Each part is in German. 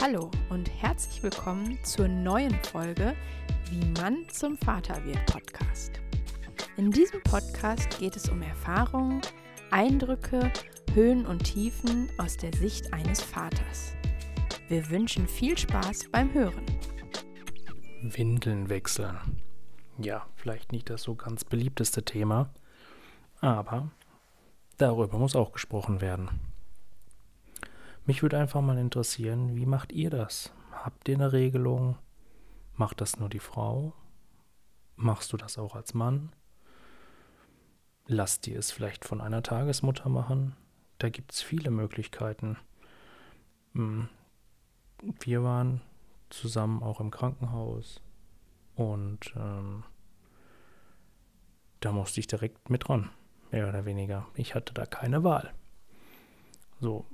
Hallo und herzlich willkommen zur neuen Folge Wie Mann zum Vater wird Podcast. In diesem Podcast geht es um Erfahrungen, Eindrücke, Höhen und Tiefen aus der Sicht eines Vaters. Wir wünschen viel Spaß beim Hören. Windeln wechseln. Ja, vielleicht nicht das so ganz beliebteste Thema, aber darüber muss auch gesprochen werden. Mich würde einfach mal interessieren, wie macht ihr das? Habt ihr eine Regelung? Macht das nur die Frau? Machst du das auch als Mann? Lasst ihr es vielleicht von einer Tagesmutter machen? Da gibt es viele Möglichkeiten. Hm. Wir waren zusammen auch im Krankenhaus und ähm, da musste ich direkt mit dran, mehr oder weniger. Ich hatte da keine Wahl. So,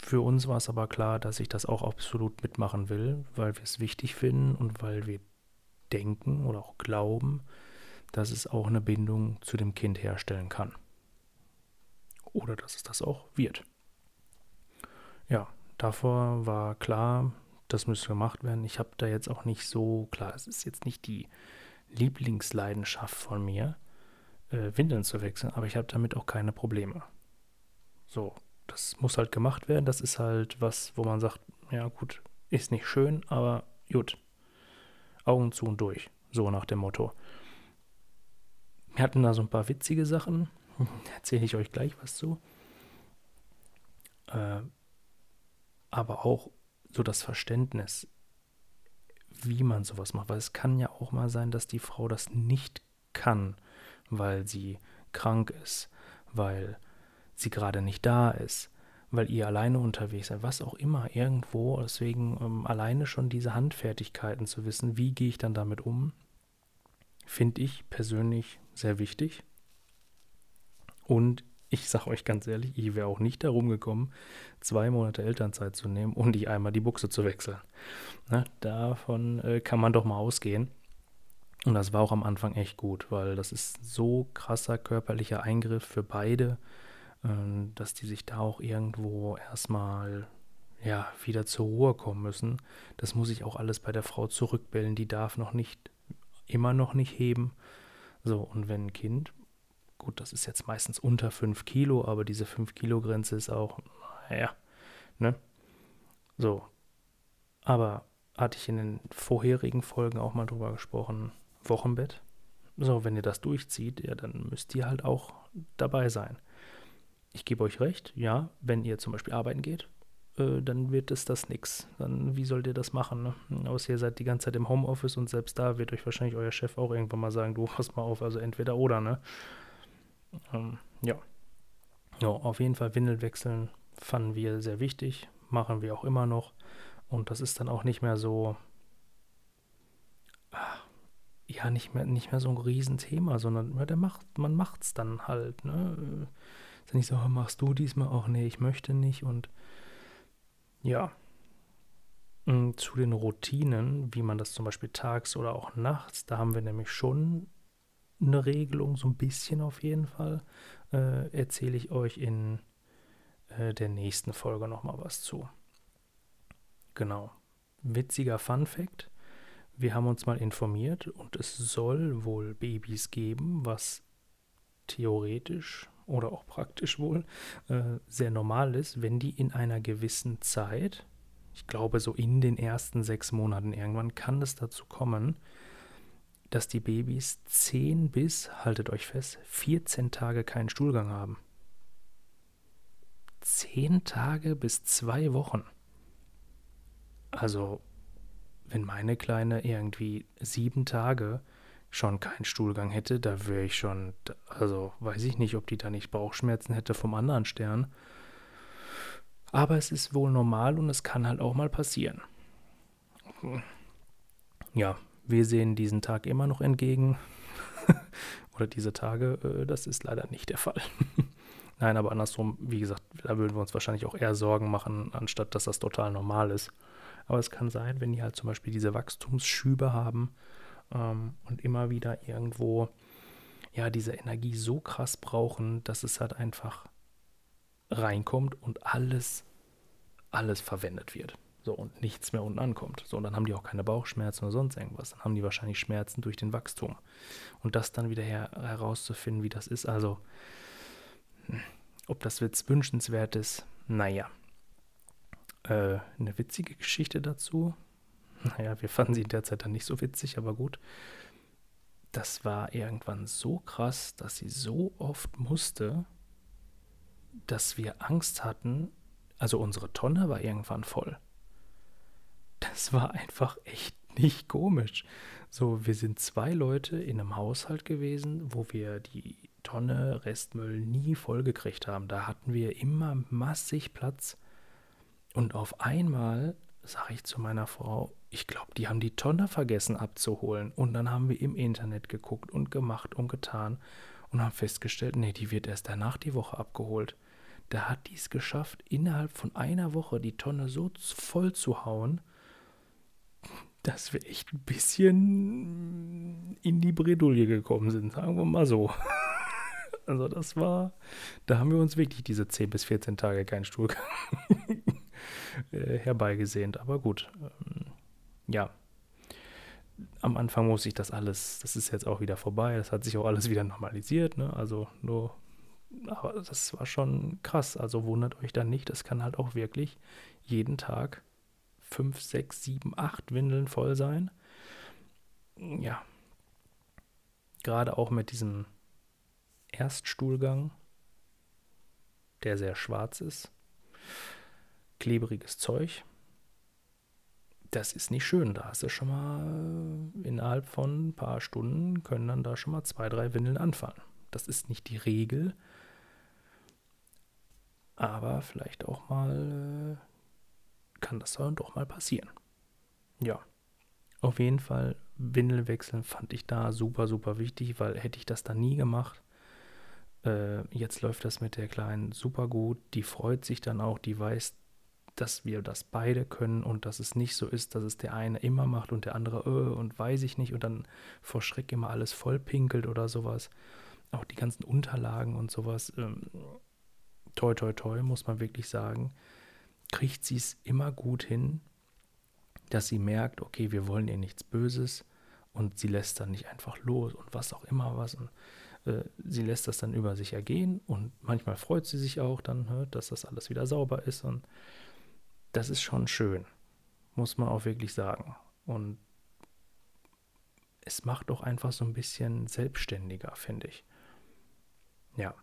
für uns war es aber klar, dass ich das auch absolut mitmachen will, weil wir es wichtig finden und weil wir denken oder auch glauben, dass es auch eine Bindung zu dem Kind herstellen kann. Oder dass es das auch wird. Ja, davor war klar, das müsste gemacht werden. Ich habe da jetzt auch nicht so, klar, es ist jetzt nicht die Lieblingsleidenschaft von mir, äh, Windeln zu wechseln, aber ich habe damit auch keine Probleme. So, das muss halt gemacht werden. Das ist halt was, wo man sagt, ja gut, ist nicht schön, aber gut. Augen zu und durch. So nach dem Motto. Wir hatten da so ein paar witzige Sachen. Erzähle ich euch gleich was zu. Äh, aber auch so das Verständnis, wie man sowas macht. Weil es kann ja auch mal sein, dass die Frau das nicht kann, weil sie krank ist, weil sie gerade nicht da ist, weil ihr alleine unterwegs seid, was auch immer, irgendwo. Deswegen ähm, alleine schon diese Handfertigkeiten zu wissen, wie gehe ich dann damit um, finde ich persönlich sehr wichtig. Und ich sage euch ganz ehrlich, ich wäre auch nicht darum gekommen, zwei Monate Elternzeit zu nehmen und ich einmal die Buchse zu wechseln. Ne, davon äh, kann man doch mal ausgehen. Und das war auch am Anfang echt gut, weil das ist so krasser körperlicher Eingriff für beide. Ähm, dass die sich da auch irgendwo erstmal ja, wieder zur Ruhe kommen müssen. Das muss ich auch alles bei der Frau zurückbellen. Die darf noch nicht, immer noch nicht heben. So, und wenn ein Kind, gut, das ist jetzt meistens unter 5 Kilo, aber diese 5 Kilo Grenze ist auch, naja, ne? So. Aber hatte ich in den vorherigen Folgen auch mal drüber gesprochen, Wochenbett. So, wenn ihr das durchzieht, ja, dann müsst ihr halt auch dabei sein ich gebe euch recht, ja, wenn ihr zum Beispiel arbeiten geht, äh, dann wird es das nix. Dann, wie sollt ihr das machen? Ne? Außer ihr seid die ganze Zeit im Homeoffice und selbst da wird euch wahrscheinlich euer Chef auch irgendwann mal sagen, du pass mal auf, also entweder oder, ne? Ähm, ja. Ja, auf jeden Fall Windel wechseln fanden wir sehr wichtig, machen wir auch immer noch. Und das ist dann auch nicht mehr so, ah, ja, nicht mehr, nicht mehr so ein Riesenthema, sondern ja, der macht, man macht's dann halt, ne? Ist nicht so, machst du diesmal auch? Nee, ich möchte nicht. Und ja. Und zu den Routinen, wie man das zum Beispiel tags oder auch nachts, da haben wir nämlich schon eine Regelung, so ein bisschen auf jeden Fall. Äh, erzähle ich euch in äh, der nächsten Folge nochmal was zu. Genau. Witziger Fun Fact. Wir haben uns mal informiert und es soll wohl Babys geben, was theoretisch oder auch praktisch wohl äh, sehr normal ist, wenn die in einer gewissen Zeit, ich glaube so in den ersten sechs Monaten irgendwann, kann es dazu kommen, dass die Babys 10 bis, haltet euch fest, 14 Tage keinen Stuhlgang haben. 10 Tage bis zwei Wochen. Also, wenn meine Kleine irgendwie sieben Tage schon keinen Stuhlgang hätte, da wäre ich schon, also weiß ich nicht, ob die da nicht Bauchschmerzen hätte vom anderen Stern. Aber es ist wohl normal und es kann halt auch mal passieren. Ja, wir sehen diesen Tag immer noch entgegen. Oder diese Tage, äh, das ist leider nicht der Fall. Nein, aber andersrum, wie gesagt, da würden wir uns wahrscheinlich auch eher Sorgen machen, anstatt dass das total normal ist. Aber es kann sein, wenn die halt zum Beispiel diese Wachstumsschübe haben, ähm, und immer wieder irgendwo ja diese Energie so krass brauchen, dass es halt einfach reinkommt und alles, alles verwendet wird. So, und nichts mehr unten ankommt. So, und dann haben die auch keine Bauchschmerzen oder sonst irgendwas. Dann haben die wahrscheinlich Schmerzen durch den Wachstum. Und das dann wieder her herauszufinden, wie das ist, also, ob das jetzt wünschenswert ist, naja. Äh, eine witzige Geschichte dazu. Naja, wir fanden sie in der Zeit dann nicht so witzig, aber gut. Das war irgendwann so krass, dass sie so oft musste, dass wir Angst hatten. Also unsere Tonne war irgendwann voll. Das war einfach echt nicht komisch. So, wir sind zwei Leute in einem Haushalt gewesen, wo wir die Tonne Restmüll nie vollgekriegt haben. Da hatten wir immer massig Platz. Und auf einmal sage ich zu meiner Frau, ich glaube, die haben die Tonne vergessen abzuholen. Und dann haben wir im Internet geguckt und gemacht und getan und haben festgestellt, nee, die wird erst danach die Woche abgeholt. Da hat die es geschafft, innerhalb von einer Woche die Tonne so voll zu hauen, dass wir echt ein bisschen in die Bredouille gekommen sind, sagen wir mal so. Also das war, da haben wir uns wirklich diese 10 bis 14 Tage keinen Stuhl äh, herbeigesehnt. Aber gut, ähm, ja. Am Anfang muss ich das alles, das ist jetzt auch wieder vorbei, das hat sich auch alles wieder normalisiert, ne? Also nur, aber das war schon krass. Also wundert euch dann nicht, das kann halt auch wirklich jeden Tag 5, 6, 7, 8 Windeln voll sein. Ja. Gerade auch mit diesem Erststuhlgang, der sehr schwarz ist. Klebriges Zeug. Das ist nicht schön. Da hast du schon mal innerhalb von ein paar Stunden können dann da schon mal zwei, drei Windeln anfallen. Das ist nicht die Regel. Aber vielleicht auch mal äh, kann das dann doch mal passieren. Ja. Auf jeden Fall, Windel wechseln fand ich da super, super wichtig, weil hätte ich das da nie gemacht, äh, jetzt läuft das mit der Kleinen super gut. Die freut sich dann auch, die weiß, dass wir das beide können und dass es nicht so ist, dass es der eine immer macht und der andere äh, und weiß ich nicht und dann vor Schreck immer alles voll pinkelt oder sowas. Auch die ganzen Unterlagen und sowas. Ähm, toi, toi, toi, muss man wirklich sagen. Kriegt sie es immer gut hin, dass sie merkt, okay, wir wollen ihr nichts Böses und sie lässt dann nicht einfach los und was auch immer was. Und äh, sie lässt das dann über sich ergehen und manchmal freut sie sich auch dann, ne, dass das alles wieder sauber ist und das ist schon schön, muss man auch wirklich sagen. Und es macht auch einfach so ein bisschen selbstständiger, finde ich. Ja.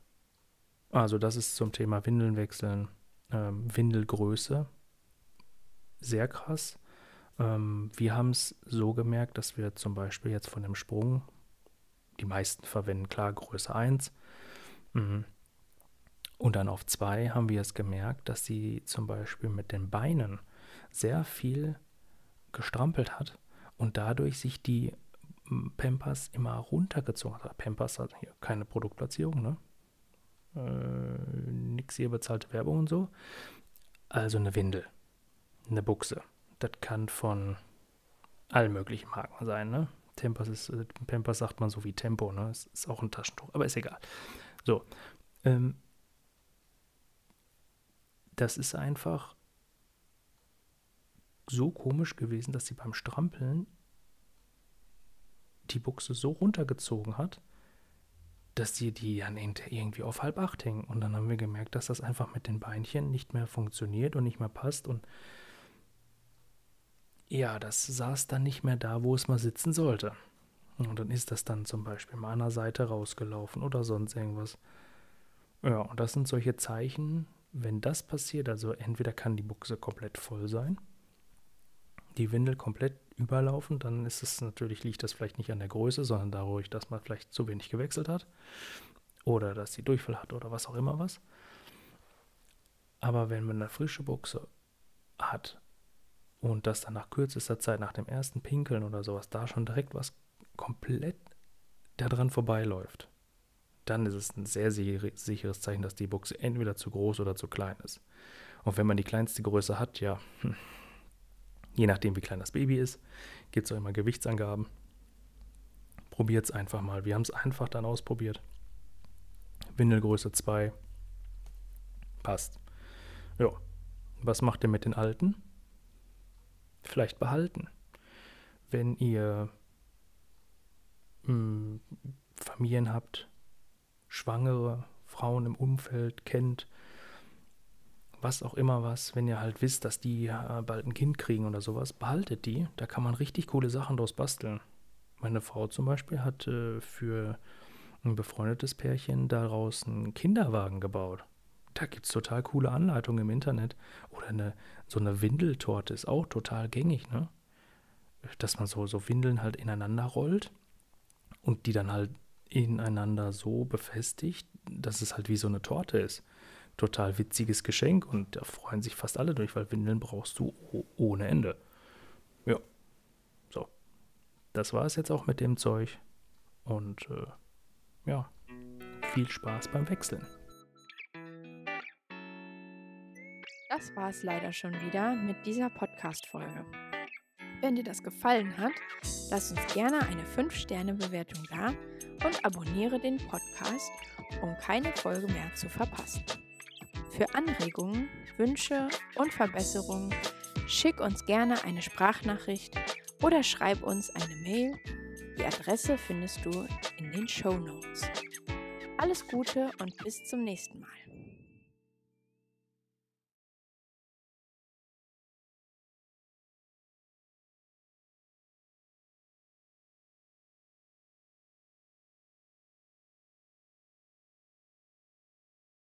Also das ist zum Thema Windeln wechseln. Ähm, Windelgröße. Sehr krass. Ähm, wir haben es so gemerkt, dass wir zum Beispiel jetzt von dem Sprung die meisten verwenden klar Größe 1. Mhm. Und dann auf 2 haben wir es gemerkt, dass sie zum Beispiel mit den Beinen sehr viel gestrampelt hat und dadurch sich die Pampers immer runtergezogen hat. Pampers hat hier keine Produktplatzierung, ne? Äh, nix hier bezahlte Werbung und so. Also eine Windel, eine Buchse. Das kann von allen möglichen Marken sein, ne? Tempers ist, äh, Pampers sagt man so wie Tempo, ne? Ist, ist auch ein Taschentuch, aber ist egal. So. Ähm, das ist einfach so komisch gewesen, dass sie beim Strampeln die Buchse so runtergezogen hat, dass sie die dann irgendwie auf halb acht hängen. Und dann haben wir gemerkt, dass das einfach mit den Beinchen nicht mehr funktioniert und nicht mehr passt. Und ja, das saß dann nicht mehr da, wo es mal sitzen sollte. Und dann ist das dann zum Beispiel mal an der Seite rausgelaufen oder sonst irgendwas. Ja, und das sind solche Zeichen, wenn das passiert, also entweder kann die Buchse komplett voll sein, die Windel komplett überlaufen, dann ist es natürlich, liegt das vielleicht nicht an der Größe, sondern dadurch, dass man vielleicht zu wenig gewechselt hat oder dass sie Durchfall hat oder was auch immer was. Aber wenn man eine frische Buchse hat und das dann nach kürzester Zeit, nach dem ersten Pinkeln oder sowas, da schon direkt was komplett daran vorbeiläuft, dann ist es ein sehr sicheres Zeichen, dass die Buchse entweder zu groß oder zu klein ist. Und wenn man die kleinste Größe hat, ja, hm, je nachdem wie klein das Baby ist, gibt es auch immer Gewichtsangaben. Probiert es einfach mal. Wir haben es einfach dann ausprobiert. Windelgröße 2. Passt. Ja. Was macht ihr mit den alten? vielleicht behalten. Wenn ihr mh, hm, Familien habt, schwangere Frauen im Umfeld kennt, was auch immer was, wenn ihr halt wisst, dass die äh, bald ein Kind kriegen oder sowas, behaltet die. Da kann man richtig coole Sachen draus basteln. Meine Frau zum Beispiel hat äh, für ein befreundetes Pärchen daraus einen Kinderwagen gebaut. Da gibt es total coole Anleitungen im Internet. Oder eine, so eine Windeltorte ist auch total gängig, ne? Dass man so, so Windeln halt ineinander rollt und die dann halt ineinander so befestigt, dass es halt wie so eine Torte ist. Total witziges Geschenk und da freuen sich fast alle durch, weil Windeln brauchst du ohne Ende. Ja. So. Das war es jetzt auch mit dem Zeug. Und äh, ja, viel Spaß beim Wechseln. Das war es leider schon wieder mit dieser Podcast-Folge. Wenn dir das gefallen hat, lass uns gerne eine 5-Sterne-Bewertung da und abonniere den Podcast, um keine Folge mehr zu verpassen. Für Anregungen, Wünsche und Verbesserungen schick uns gerne eine Sprachnachricht oder schreib uns eine Mail. Die Adresse findest du in den Show Notes. Alles Gute und bis zum nächsten Mal.